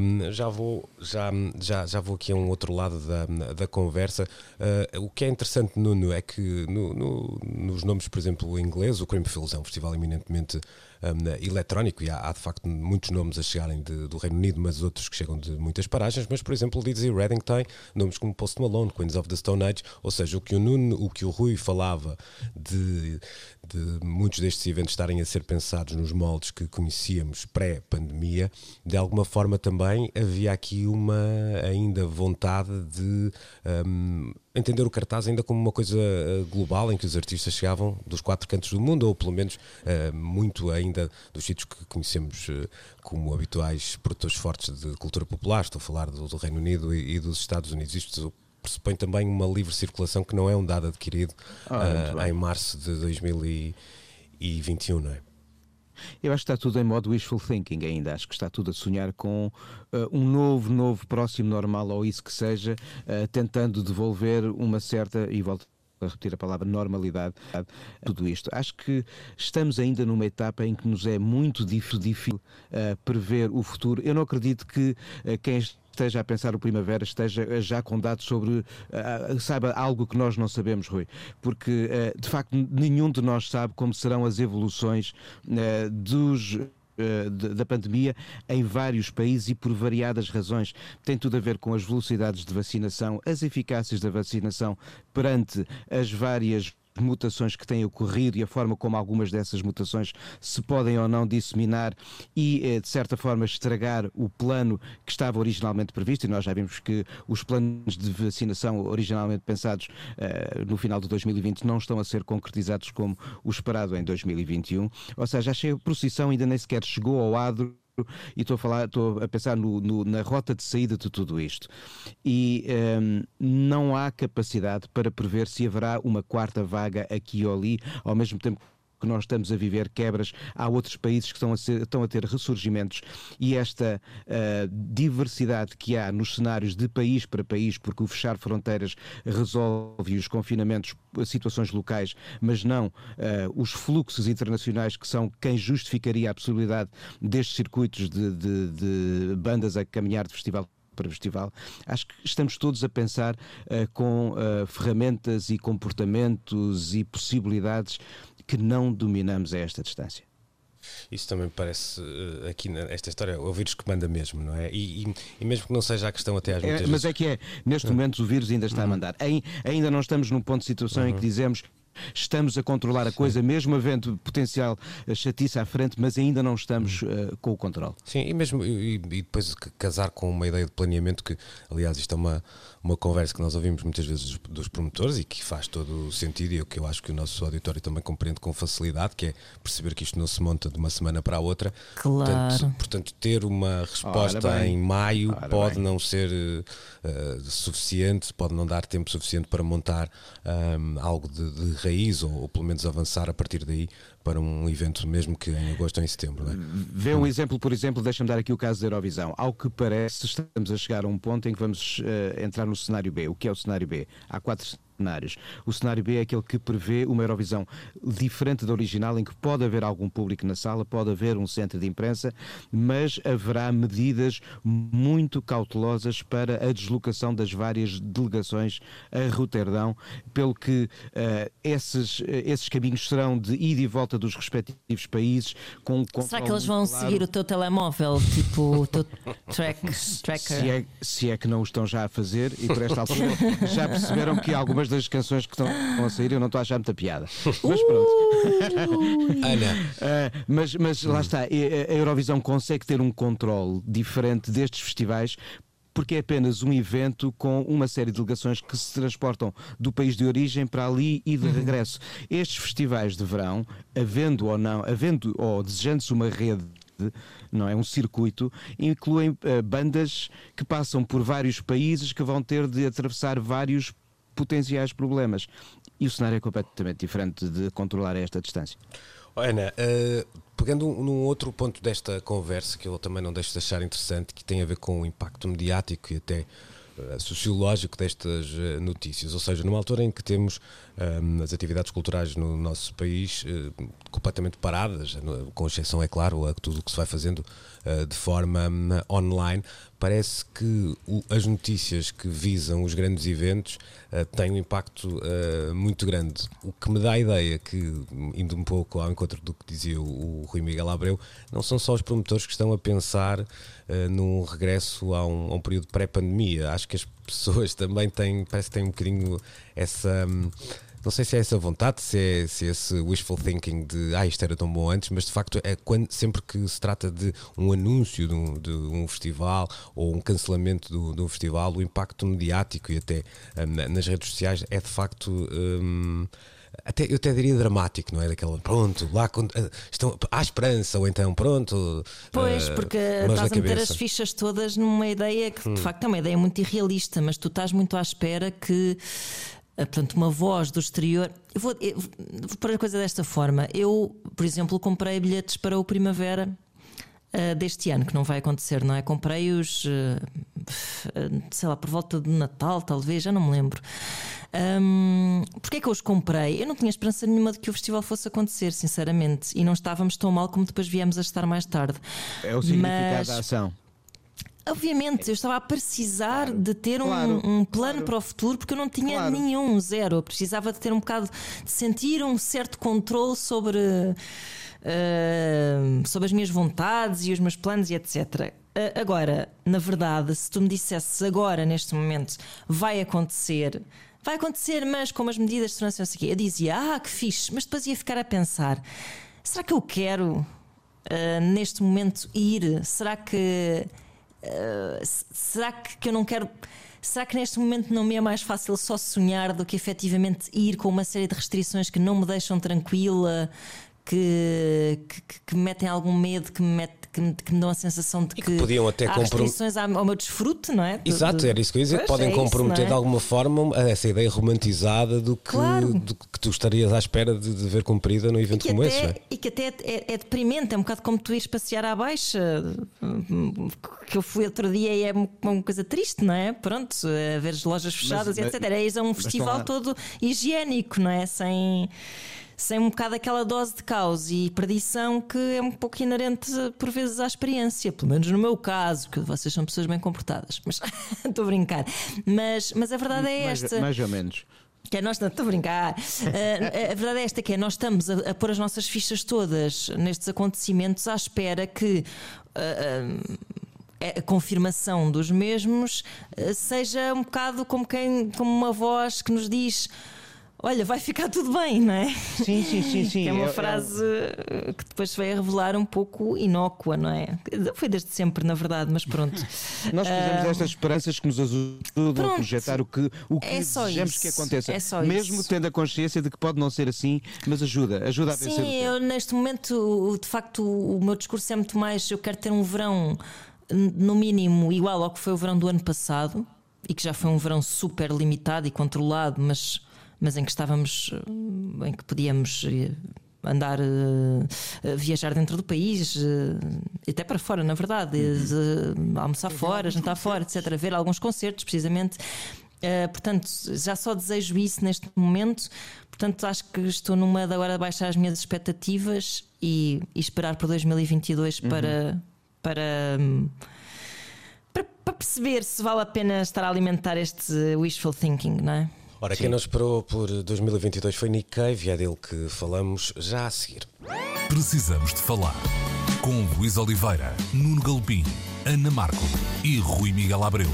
Um, já, vou, já, já, já vou aqui a um outro lado da, da conversa. o que é interessante, Nuno, é que no, no, nos nomes, por exemplo, em inglês, o Creamfields é um festival eminentemente um, eletrónico e há, há, de facto muitos nomes a chegarem de, do Reino Unido, mas outros que chegam de muitas paragens. Mas, por exemplo, Leeds e Reading tem nomes como Post Malone, Queens of the Stone Age, ou seja, o que o Nuno, o que o Rui falava de, de muitos destes eventos estarem a ser pensados nos moldes que conhecíamos pré-pandemia, de alguma forma também havia aqui uma ainda vontade de um, entender o cartaz ainda como uma coisa uh, global em que os artistas chegavam dos quatro cantos do mundo, ou pelo menos uh, muito ainda dos sítios que conhecemos uh, como habituais produtores fortes de cultura popular. Estou a falar do, do Reino Unido e, e, dos Estados Unidos. Isto pressupõe também uma livre circulação que não é um dado adquirido ah, em março de 2021, não é? Eu acho que está tudo em modo wishful thinking ainda. Acho que está tudo a sonhar com uh, um novo, novo próximo normal ou isso que seja, uh, tentando devolver uma certa, e volto a repetir a palavra normalidade, tudo isto. Acho que estamos ainda numa etapa em que nos é muito difícil uh, prever o futuro. Eu não acredito que uh, quem esteja a pensar o Primavera esteja já com dados sobre, uh, saiba algo que nós não sabemos, Rui, porque uh, de facto nenhum de nós sabe como serão as evoluções dos da pandemia em vários países e por variadas razões. Tem tudo a ver com as velocidades de vacinação, as eficácias da vacinação perante as várias mutações que têm ocorrido e a forma como algumas dessas mutações se podem ou não disseminar e, eh, de certa forma, estragar o plano que estava originalmente previsto. E nós já vimos que os planos de vacinação originalmente pensados uh, no final de 2020 não estão a ser concretizados como o esperado em 2021. Ou seja, a a procissão ainda nem sequer chegou ao adro e estou a falar, estou a pensar no, no, na rota de saída de tudo isto. E um, não há capacidade para prever se haverá uma quarta vaga aqui ou ali, ao mesmo tempo que nós estamos a viver quebras, há outros países que estão a, ser, estão a ter ressurgimentos. E esta uh, diversidade que há nos cenários de país para país, porque o fechar fronteiras resolve os confinamentos, situações locais, mas não uh, os fluxos internacionais que são quem justificaria a possibilidade destes circuitos de, de, de bandas a caminhar de festival para festival, acho que estamos todos a pensar uh, com uh, ferramentas e comportamentos e possibilidades que não dominamos a esta distância. Isso também parece uh, aqui nesta história, o vírus que manda mesmo, não é? E, e, e mesmo que não seja a questão até às é, Mas vezes... é que é, neste uhum. momento o vírus ainda está a uhum. mandar. ainda não estamos num ponto de situação uhum. em que uhum. dizemos estamos a controlar a coisa, Sim. mesmo havendo potencial eh, chatice à frente, mas ainda não estamos uh, com o controle. Sim, e mesmo e, e, depois casar com uma ideia de planeamento que, aliás, isto é uma, uma conversa que nós ouvimos muitas vezes dos, dos promotores e que faz todo o sentido e o que eu acho que o nosso auditório também compreende com facilidade, que é perceber que isto não se monta de uma semana para a outra. Claro. Portanto, portanto ter uma resposta em maio Ora pode bem. não ser uh, suficiente, pode não dar tempo suficiente para montar um, algo de, de raiz ou, ou pelo menos avançar a partir daí para um evento mesmo que em agosto ou em setembro. É? Vê um exemplo, por exemplo, deixa-me dar aqui o caso da Eurovisão. Ao que parece, estamos a chegar a um ponto em que vamos uh, entrar no cenário B. O que é o cenário B? Há quatro cenários. O cenário B é aquele que prevê uma Eurovisão diferente da original, em que pode haver algum público na sala, pode haver um centro de imprensa, mas haverá medidas muito cautelosas para a deslocação das várias delegações a Roterdão, pelo que uh, esses, uh, esses caminhos serão de ida e volta dos respectivos países. Com Será que eles vão claro. seguir o teu telemóvel, tipo o teu track, tracker? Se é, se é que não o estão já a fazer e por esta altura já perceberam que algumas das canções que estão a sair eu não estou a achar muita piada. Mas pronto. Ana. Uh, mas, mas lá está, a Eurovisão consegue ter um controle diferente destes festivais porque é apenas um evento com uma série de delegações que se transportam do país de origem para ali e de uhum. regresso. Estes festivais de verão, havendo ou não, havendo ou desejando-se uma rede não é um circuito, incluem uh, bandas que passam por vários países que vão ter de atravessar vários potenciais problemas. E o cenário é completamente diferente de controlar a esta distância. Ana, uh, pegando num outro ponto desta conversa que eu também não deixo de achar interessante, que tem a ver com o impacto mediático e até uh, sociológico destas uh, notícias, ou seja, numa altura em que temos um, as atividades culturais no nosso país completamente paradas, com exceção, é claro, a tudo o que se vai fazendo de forma um, online, parece que o, as notícias que visam os grandes eventos uh, têm um impacto uh, muito grande. O que me dá a ideia que, indo um pouco ao encontro do que dizia o, o Rui Miguel Abreu, não são só os promotores que estão a pensar uh, num regresso a um, a um período pré-pandemia. Acho que as pessoas também têm, parece que têm um bocadinho essa. Um, não sei se é essa vontade, se é, se é esse wishful thinking de ah, isto era tão bom antes, mas de facto é quando, sempre que se trata de um anúncio de um, de um festival ou um cancelamento do, de um festival, o impacto mediático e até um, nas redes sociais é de facto. Um, até, eu até diria dramático, não é? Daquela, pronto, lá eh, estão, há esperança, ou então pronto. Pois, uh, porque estás a meter as fichas todas numa ideia que hum. de facto é uma ideia muito irrealista, mas tu estás muito à espera que eh, portanto, uma voz do exterior. Eu vou, eu vou pôr a coisa desta forma. Eu, por exemplo, comprei bilhetes para o Primavera uh, deste ano, que não vai acontecer, não é? Comprei-os, uh, sei lá, por volta de Natal, talvez, já não me lembro. Um, Porquê é que eu os comprei? Eu não tinha esperança nenhuma de que o festival fosse acontecer, sinceramente, e não estávamos tão mal como depois viemos a estar mais tarde. É o significado Mas... da ação. Obviamente, eu estava a precisar claro, de ter claro, um, um, plano claro, para o futuro porque eu não tinha nenhum, zero. Eu precisava de ter um bocado, de sentir um certo controle sobre, sobre as minhas vontades e os meus planos e etc. Uh, eh, agora, na verdade, se tu me dissesses agora, neste momento, vai acontecer, vai acontecer, mas com as medidas de segurança, eu dizia, ah, que fixe, mas depois ia ficar a pensar, será que eu quero uh, neste momento ir? Será que eh, será que, que eu não quero. Será que neste momento não me é mais fácil só sonhar do que efetivamente ir com uma série de restrições que não me deixam tranquila, que, que, que me metem algum medo, que me, met, que me, que me dão a sensação de que, que podiam até há restrições ao meu desfrute, não é? Exato, era isso que eu ia dizer. Pois, podem é comprometer isso, é? de alguma forma essa ideia romantizada do que, claro. do que tu estarias à espera de, de ver cumprida num evento como até, esse. É? E que até é, é, deprimente, é um bocado como tu ires passear à baixa, que eu fui outro dia e é uma coisa triste, não é? Pronto, a ver as lojas fechadas mas, e etc. É um festival todo higiênico, não é? Sem sem um bocado aquela dose de caos e perdição que é um pouco inerente por vezes à experiência, pelo menos no meu caso, que vocês são pessoas bem comportadas, mas estou a brincar. Mas, mas a verdade é esta. Mais, ou menos. Que é nós, estou a brincar. Uh, a verdade é esta: que é nós estamos a, a, pôr as nossas fichas todas nestes acontecimentos à espera que. Uh, uh, a confirmação dos mesmos seja um bocado como quem como uma voz que nos diz olha, vai ficar tudo bem, não é? Sim, sim, sim. sim. é uma frase que depois veio a revelar um pouco inócua, não é? Foi desde sempre, na verdade, mas pronto. Nós fizemos uh... estas esperanças que nos ajudam pronto. a projetar o que, o que é desejamos que aconteça. É só Mesmo isso. tendo a consciência de que pode não ser assim, mas ajuda, ajuda a vencer. Sim, eu neste momento, de facto, o meu discurso é muito mais. Eu quero ter um verão, no mínimo, igual ao que foi o verão do ano passado e que já foi um verão super limitado e controlado, mas mas em que estávamos, eh, em que podíamos eh, andar, uh, viajar dentro do país, uh, até para fora, na verdade, uh, almoçar fora, jantar fora, etc. Ver alguns concertos, precisamente. Portanto, já só desejo isso neste momento. Portanto, acho que estou numa de agora de baixar as minhas expectativas e, e esperar por 2022 uhum. para, para, para, para, perceber se vale a pena estar a alimentar este wishful thinking, não é? Ora, Sim. quem não esperou por 2022 foi Nick Cave e é dele que falamos já a seguir. Precisamos de falar com Luís Oliveira, Nuno Galpim, Ana Marco e Rui Miguel Abreu.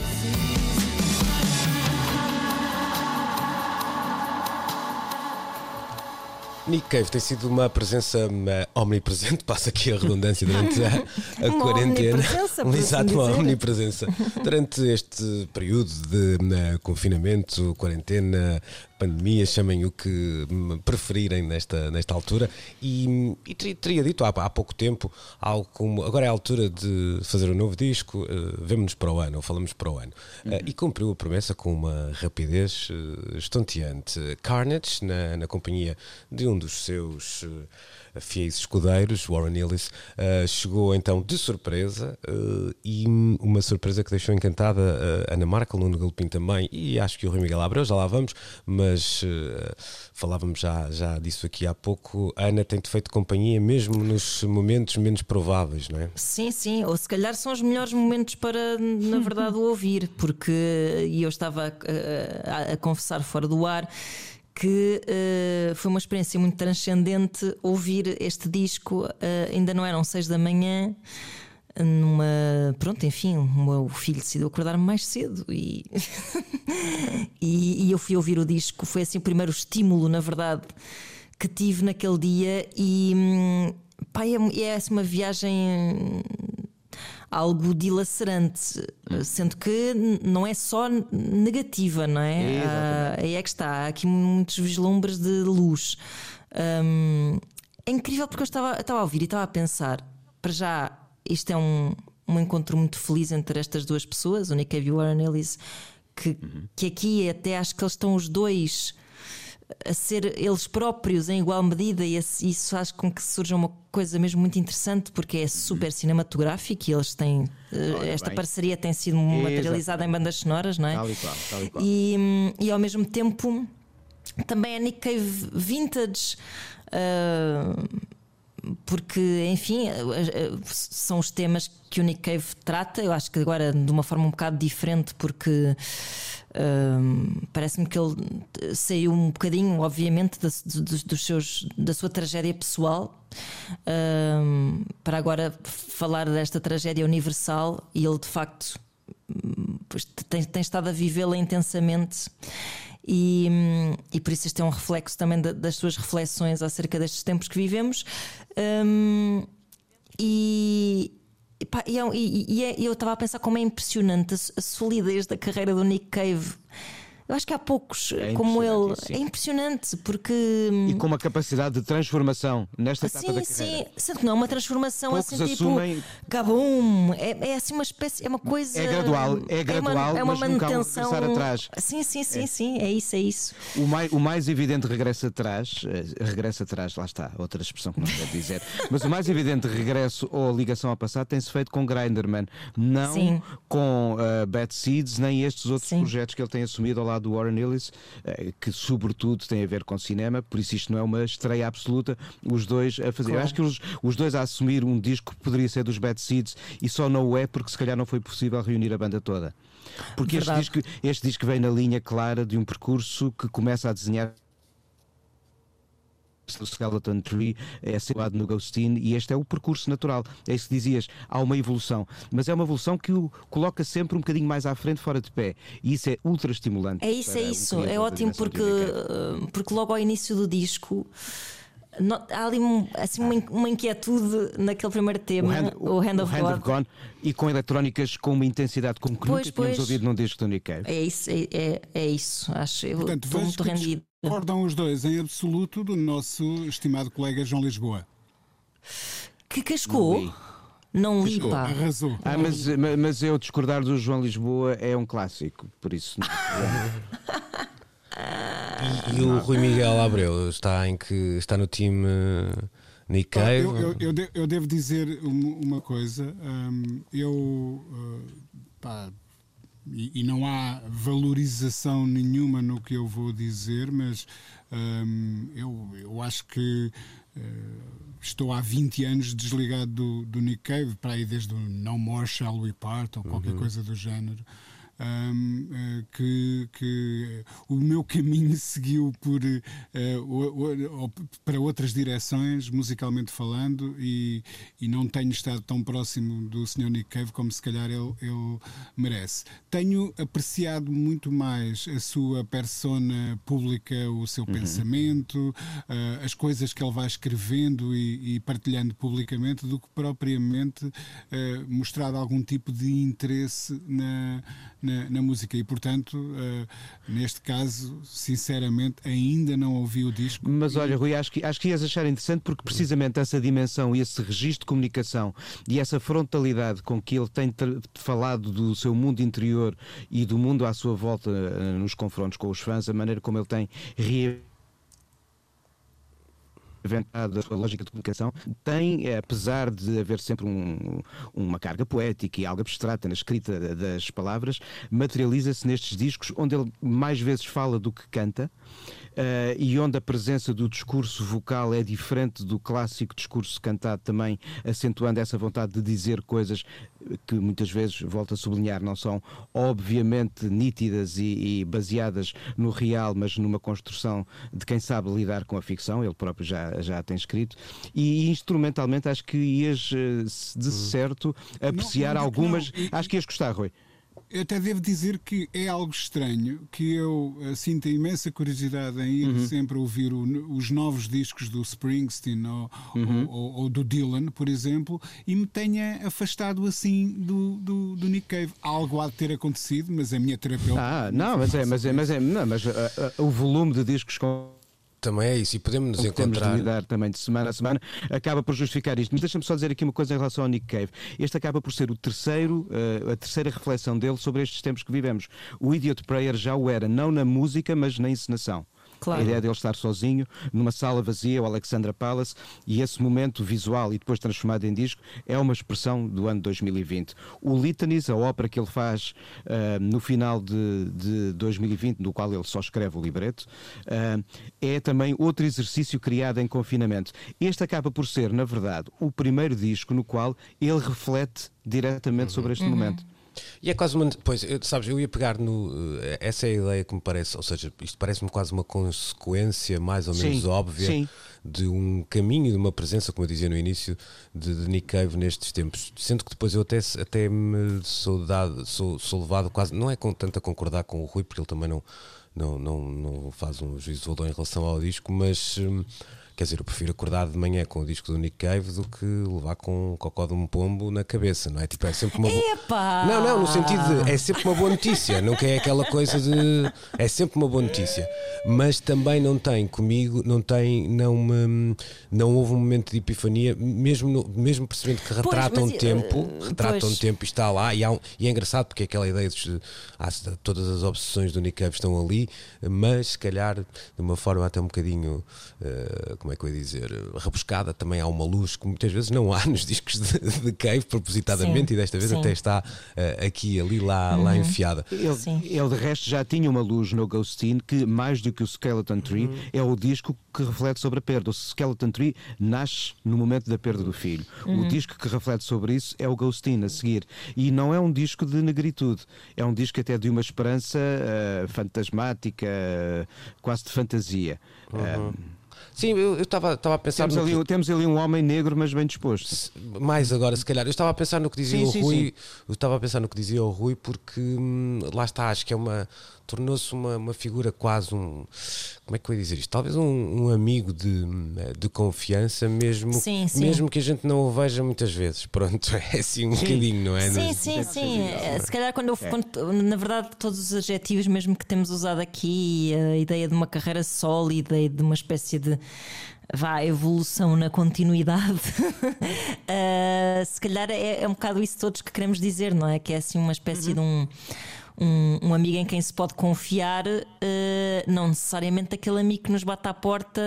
Nick Cave tem sido uma presença uma omnipresente, passa aqui a redundância durante a, a quarentena. Exato, assim uma omnipresença. Durante este período de uh, confinamento, quarentena, pandemia, chamem o que preferirem nesta, nesta altura. E, e teria dito há, há, pouco tempo algo como agora é a altura de fazer um novo disco, uh, vemo-nos para o ano, ou falamos para o ano. Uhum. Uh, e cumpriu a promessa com uma rapidez uh, estonteante. Carnage, na, na companhia de um dos seus. Fiéis escudeiros, Warren Ellis, uh, chegou então de surpresa uh, e uma surpresa que deixou encantada uh, Ana Marca, Nuno Galpim também e acho que o Rui Miguel Abreu, já lá vamos, mas falávamos já, já disso aqui há pouco. A Ana tem-te feito companhia mesmo nos momentos menos prováveis, não é? Sim, sim, ou se calhar são os melhores momentos para, na verdade, ouvir, porque e eu estava a, a, a confessar fora do ar que uh, foi uma experiência muito transcendente ouvir este disco. Uh, ainda não eram seis da manhã. Numa. Pronto, enfim, o meu filho decidiu acordar-me mais cedo e, e, e eu fui ouvir o disco. Foi assim o primeiro estímulo, na verdade, que tive naquele dia. E hum, pá, é, é assim uma viagem algo dilacerante, sendo que não é só negativa, não é? é ah, aí é que está, há aqui muitos vislumbres de luz. Um, é incrível porque eu estava, estava a ouvir e estava a pensar, para já, isto é um, um encontro muito feliz entre estas duas pessoas, o Nick Cave e o Warren Ellis, que, uhum. que aqui até acho que eles estão os dois a ser eles próprios em igual medida e isso faz com que surja uma coisa mesmo muito interessante porque é super cinematográfico e eles têm Olha esta bem. parceria tem sido materializada em bandas sonoras, não é? Tal e qual, tal e, qual. E, e ao mesmo tempo também é Nick Cave vintage. Uh, porque, enfim, eh, eh, são os temas que o Nick Cave trata. Eu acho que agora de uma forma um bocado diferente, porque um, parece-me que ele saiu um bocadinho, obviamente, da, dos, dos seus, da sua tragédia pessoal um, para agora falar desta tragédia universal e ele de facto tem, tem estado a vivê-la intensamente. E, e, por isso este é um reflexo também das suas reflexões acerca destes tempos que vivemos. Um, e, e, pá, e, é e, é, eu estava a pensar como é impressionante a solidez da carreira do Nick Cave eu acho que há poucos é como ele. Sim. É impressionante porque. E com uma capacidade de transformação nesta etapa sim, da carreira. Sim, sim. não é uma transformação poucos assim assumem... tipo. Cabum! É, é assim uma espécie. É uma coisa. É gradual, é gradual, é uma, é uma mas manutenção. nunca há atrás. Sim, sim, sim, é. sim. É isso, é isso. O mais, o mais evidente regresso atrás. Eh, regresso atrás, lá está, outra expressão que não quero dizer. mas o mais evidente regresso ou ligação ao passado tem-se feito com Grinderman, não sim. com uh, Bad Seeds, nem estes outros sim. projetos que ele tem assumido ao lado do Warren Ellis, eh, que sobretudo tem a ver com cinema, por isso isto não é uma estreia absoluta, os dois a fazer. Claro. acho que os, os dois a assumir um disco que poderia ser dos Bad Seeds e só não o é porque se calhar não foi possível reunir a banda toda. Porque este disco, este disco vem na linha clara de um percurso que começa a desenhar do Skeleton Tree é situado no Ghostin e este é o percurso natural. É isso que dizias, há uma evolução, mas é uma evolução que o coloca sempre um bocadinho mais à frente, fora de pé. E isso é ultra estimulante. É isso, é isso. Um é ótimo porque, eh, porque logo ao início do disco. Há ali assim, uma, uma, inquietude naquele primeiro tema, o Hand, o, o hand, of, o hand God. of, God. E com eletrónicas com uma intensidade como que pois, nunca pois. tínhamos ouvido num disco do Nick Cave. É isso, é, é, é isso. Acho eu estou muito rendido. Discordam os dois em absoluto do nosso estimado colega João Lisboa. Que cascou? Não li, pá. Arrasou. Ah, mas, mas eu discordar do João Lisboa é um clássico, por isso. e, e o Rui Miguel Abreu está em que está no time Nick Cave? Eu, eu, eu, eu, devo dizer uma coisa. Um, eu uh, pá, e, e, não há valorização nenhuma no que eu vou dizer, mas um, eu, eu acho que uh, estou há 20 anos desligado do, do Nick Cave, para aí desde o No More Shall We Part ou qualquer uhum. coisa do género um, uh, que, que, o meu caminho seguiu por, uh, para outras direções, musicalmente falando, e, e, não tenho estado tão próximo do Sr. Nick Cave como se calhar ele, ele merece. Tenho apreciado muito mais a sua persona pública, o seu uhum. pensamento, uh, as coisas que ele vai escrevendo e, e partilhando publicamente, do que propriamente mostrado algum tipo de interesse na, na na, na música e, portanto, uh, neste caso, sinceramente, ainda não ouvi o disco. Mas olha, Rui, acho que, acho que ias achar interessante porque precisamente essa dimensão e esse registro de comunicação e essa frontalidade com que ele tem falado do seu mundo interior e do mundo à sua volta uh, nos confrontos com os fãs, a maneira como ele tem inventada a lógica de comunicação, tem, eh, apesar de haver sempre um, uma carga poética e algo abstrata na escrita das palavras, materializa-se nestes discos onde ele mais vezes fala do que canta uh, e onde a presença do discurso vocal é diferente do clássico discurso cantado, também acentuando essa vontade de dizer coisas que muitas vezes, volto a sublinhar, não são obviamente nítidas e, e baseadas no real, mas numa construção de quem sabe lidar com a ficção, ele próprio já, já tem escrito, e instrumentalmente acho que ias eh, de hum. certo apreciar não, não, algumas. Não. Acho que ias gostar, Rui. Eu até devo dizer que é algo estranho, que eu uh, sinto imensa curiosidade em ir uhum. sempre ouvir o, os novos discos do Springsteen ou, uhum. ou, ou, ou, do Dylan, por exemplo, e me tenha afastado assim do, do, do, Nick Cave. Algo há de ter acontecido, mas a minha terapeuta. Ah, não, mas é, mas é, mas é, não, mas uh, uh, o volume de discos com também é isso, e podemos nos encontrar. Temos de lidar também de semana a semana, acaba por justificar isto. Mas deixa-me só dizer aqui uma coisa em relação ao Nick Cave. Este acaba por ser o terceiro, uh, a terceira reflexão dele sobre estes tempos que vivemos. O Idiot Prayer já o era, não na música, mas na encenação. Claro. A ideia dele estar sozinho numa sala vazia, o Alexandra Palace, e esse momento visual e depois transformado em disco é uma expressão do ano 2020. O Litanies, a ópera que ele faz uh, no final de, de 2020, no qual ele só escreve o libreto, uh, é também outro exercício criado em confinamento. Este acaba por ser, na verdade, o primeiro disco no qual ele reflete diretamente sobre este uhum. momento. E é quase uma. Pois, sabes, eu ia pegar no. Eh, essa é a ideia que me parece, ou seja, isto parece-me quase uma consequência mais ou menos sim, óbvia sim. de um caminho, de uma presença, como eu dizia no início, de, de, Nick Cave nestes tempos. Sendo que depois eu até, até me sou, dado, sou, sou levado quase. Não é com tanto a concordar com o Rui, porque ele também não, não, não, não faz um juízo de valor em relação ao disco, mas. Hum, Quer dizer, eu prefiro acordar de manhã com o disco do Nick Cave do que levar com um cocó de um pombo na cabeça, não é? Tipo, é sempre uma boa. Não, não, no sentido de é sempre uma boa notícia, não é aquela coisa de. É sempre uma boa notícia. Mas também não tem comigo, não tem, não me, não houve um momento de epifania, mesmo, no, mesmo percebendo que retrata um tempo, uh, retrata um tempo e está lá, e, um, e, é engraçado porque é aquela ideia de ah, todas as obsessões do Nick Cave estão ali, mas se calhar de uma forma até um bocadinho. Uh, como é que eu ia dizer, rebuscada, também há uma luz que muitas vezes não há nos discos de, de Cave, propositadamente, sim, e desta vez sim. até está uh, aqui, ali, lá, uhum. lá enfiada. Ele, ele, de resto, já tinha uma luz no Ghostin que, mais do que o Skeleton Tree, uhum. é o disco que reflete sobre a perda. O Skeleton Tree nasce no momento da perda do filho. Uhum. O disco que reflete sobre isso é o Ghostin a seguir. E não é um disco de negritude, é um disco até de uma esperança uh, fantasmática, uh, quase de fantasia. Uhum. Sim, eu estava a pensar. Temos ali, que... temos ali um homem negro, mas bem disposto. Mais agora, se calhar. Eu estava a pensar no que dizia sim, o sim, Rui. Sim. Eu estava a pensar no que dizia o Rui, porque hum, lá está, acho que é uma tornou-se uma, uma figura quase um. Como é que eu ia dizer isto? Talvez um, um amigo de, de confiança, mesmo, sim, sim. mesmo que a gente não o veja muitas vezes. Pronto, é assim um sim. bocadinho, não é? Sim, sim, sim. É, se calhar, quando eu. É. Quando, na verdade, todos os adjetivos, mesmo que temos usado aqui, a ideia de uma carreira sólida e de uma espécie de vá, evolução na continuidade, uh, se calhar é, é, um bocado isso todos que queremos dizer, não é? Que é assim uma espécie uhum. de um um, um amigo em quem se pode confiar, uh, não necessariamente aquele amigo que nos bate à porta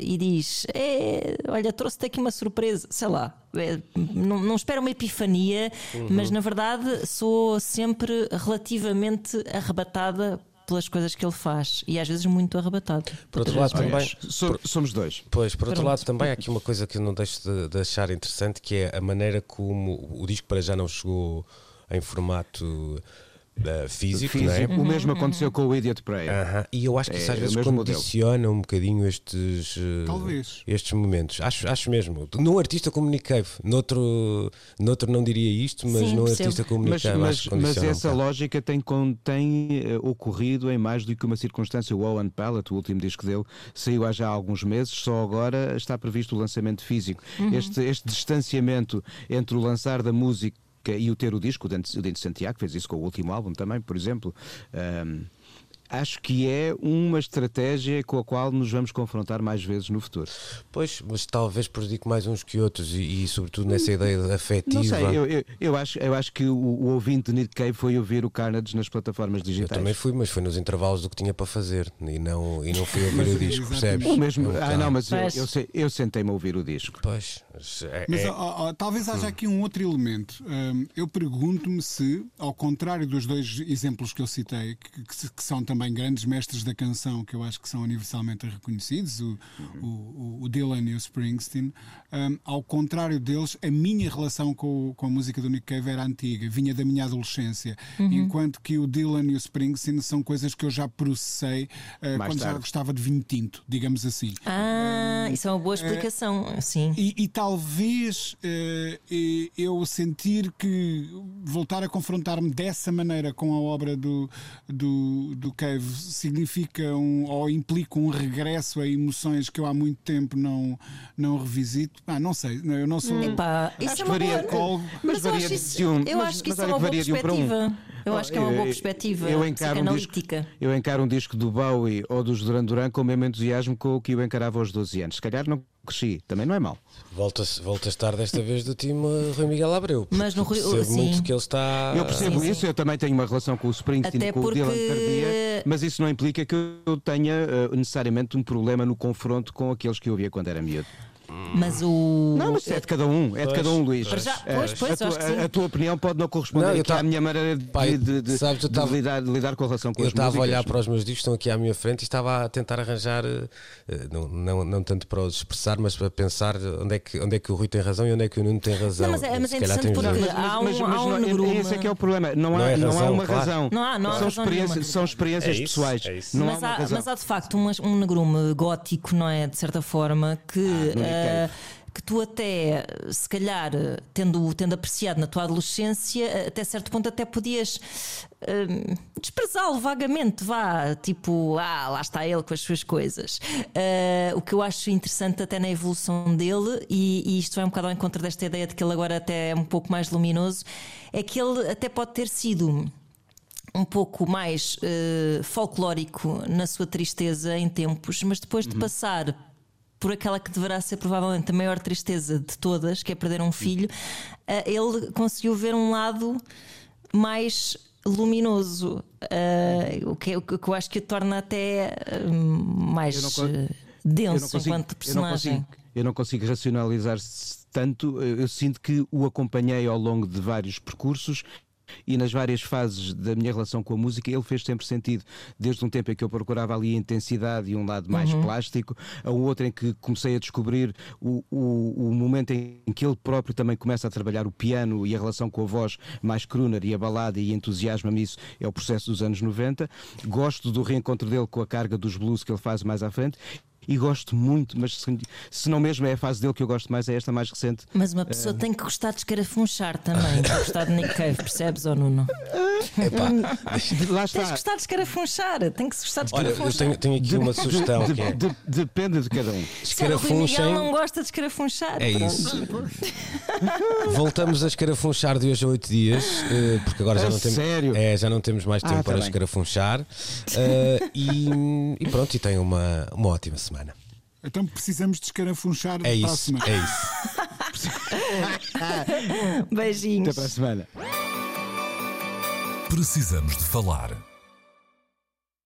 e diz: é, Olha, trouxe-te aqui uma surpresa, sei lá. É, não, não espero uma epifania, uhum. mas na verdade sou sempre relativamente arrebatada pelas coisas que ele faz e às vezes muito arrebatado. Por outro lado, também. somos dois. Pois, por outro Pronto. lado, também há aqui uma coisa que eu não deixo de, de achar interessante que é a maneira como o disco para já não chegou em formato uh, físico, físico. É? O mesmo uhum. aconteceu com o Idiot Prayer. Uh -huh. E eu acho que é, isso às vezes condiciona modelo. um bocadinho estes, uh, estes momentos. Acho, acho mesmo. Num artista como Nick Cave, noutro, noutro não diria isto, mas Sim, num artista como Nick Cave. Mas, mas essa um lógica tem, tem uh, ocorrido em mais do que uma circunstância. O Owen Pallet, o último disco dele, saiu há já alguns meses, só agora está previsto o lançamento físico. Uhum. Este, este distanciamento entre o lançar da música e o ter o disco, o Dente, o Dente Santiago fez isso com o último álbum também, por exemplo. Um, acho que é uma estratégia com a qual nos vamos confrontar mais vezes no futuro. Pois, mas talvez prejudique mais uns que outros e, e sobretudo nessa ideia afetiva. Não sei, eu, eu, eu, acho, eu acho que o, o ouvinte de Nick Cave foi ouvir o Carnage nas plataformas digitais. Eu também fui, mas foi nos intervalos do que tinha para fazer e não, e não fui ouvir o disco, percebes? O mesmo, ah, não, mas eu, eu, eu sentei-me a ouvir o disco. Pois, é, mas é... Ó, ó, talvez haja hum. aqui um outro elemento. Um, eu pergunto-me se, ao contrário dos dois exemplos que eu citei, que, que, que são também grandes mestres da canção que eu acho que são universalmente reconhecidos, o, o, o Dylan e o Springsteen. Um, ao contrário deles, a minha relação com, com a música do Nick Cave era antiga, vinha da minha adolescência, uhum. enquanto que o Dylan e o Springsteen são coisas que eu já processei uh, quando tarde. já gostava de vinho tinto, digamos assim. Ah, uh, isso é uma boa explicação, uh, sim. E, e talvez eu sentir que voltar a confrontar-me dessa maneira com a obra do, do, do Cave significa significa um, ou implica um regresso a emoções que eu há muito tempo não, não revisito. Ah, não sei, eu não sou. Epá, isso é uma varia, boa... mas, mas varia de um. Eu mas, acho que isso é uma boa perspectiva. Eu acho que é uma boa perspectiva eu encaro um disco, eu encaro um disco do Bowie ou dos Duran Duran com o mesmo entusiasmo com o que eu encarava aos 12 anos. Se calhar não cresci, também não é mau. Volta-se volta a estar desta vez do time Rui Miguel Abreu. Mas no Rui percebo sim. muito que ele está. Eu percebo sim, isso, sim. eu também tenho uma relação com o Springsteen e com porque... o Dylan Tardia, mas isso não implica que eu tenha uh, necessariamente um problema no confronto com aqueles que eu ouvia quando era miúdo. Mas o. Não, mas é de cada um, é de cada um, Luís. Já, pois, pois, a, tua, a, tua, opinião pode não corresponder não, tá... à minha maneira de, Pai, de, de, sabes, de, tava... lidar, de, lidar, com a relação com eu as. Eu estava a olhar para os meus discos, estão aqui à minha frente e estava a tentar arranjar, eh, não, não, não tanto para os expressar, mas para pensar onde é, que, onde é que o Rui tem razão e onde é que o Nuno tem razão. Não, mas é, mas é interessante porque mas, há um, mas, mas, há um não, Esse é que é o problema, não há, não, é razão, não há uma claro. razão. Não há, não há são, razão experiências, são experiências é isso, pessoais. É não mas, há mas há de facto um, um negrume gótico, não é? De certa forma, que. Ah, que tu até, se calhar, tendo, tendo apreciado na tua adolescência, até certo ponto até podias uh, desprezá-lo vagamente, vá, tipo, ah, lá está ele com as suas coisas. Uh, o que eu acho interessante até na evolução dele, e, e isto vai um bocado ao encontro desta ideia de que ele agora até é um pouco mais luminoso, é que ele até pode ter sido um pouco mais uh, folclórico na sua tristeza em tempos, mas depois de uhum. passar por aquela que deverá ser provavelmente a maior tristeza de todas, que é perder um filho, uh, ele conseguiu ver um lado mais luminoso, uh, o, que, o, que, eu acho que o torna até uh, mais denso consigo, enquanto personagem. Eu não consigo, eu não consigo racionalizar tanto, eu sinto que o acompanhei ao longo de vários percursos e nas várias fases da minha relação com a música ele fez sempre sentido. Desde um tempo em que eu procurava ali a intensidade e um lado mais uhum. plástico, a um outro em que comecei a descobrir o, o, o, momento em que ele próprio também começa a trabalhar o piano e a relação com a voz mais crooner e a balada e entusiasma-me isso, é o processo dos anos 90. Gosto do reencontro dele com a carga dos blues que ele faz mais à frente e gosto muito, mas se, se, não mesmo é a fase dele que eu gosto mais, é esta mais recente. Mas uma pessoa uh... tem que gostar de escarafunchar também, tem que gostar de Nick Cave, percebes ou Nuno? Epá, lá está. Tens que gostar de escarafunchar, tem que se gostar de escarafunchar. Olha, eu tenho, tenho aqui uma sugestão de, que é... de, depende de cada um. Escarafunchem. O não gosta de escarafunchar. É pronto. isso. Voltamos a escarafunchar de hoje a oito dias, eh, porque agora já não, temos, sério? É, já não temos mais tempo ah, tá para bem. escarafunchar. Uh, e, e pronto, e tem uma, uma ótima semana. Então precisamos de escarafunchar é isso, próxima. É isso. Beijinhos. Até para a semana. Precisamos de falar